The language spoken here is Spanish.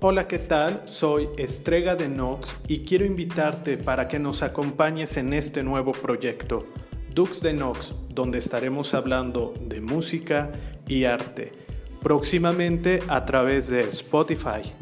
Hola, ¿qué tal? Soy Estrega de Nox y quiero invitarte para que nos acompañes en este nuevo proyecto, Dux de Nox, donde estaremos hablando de música y arte, próximamente a través de Spotify.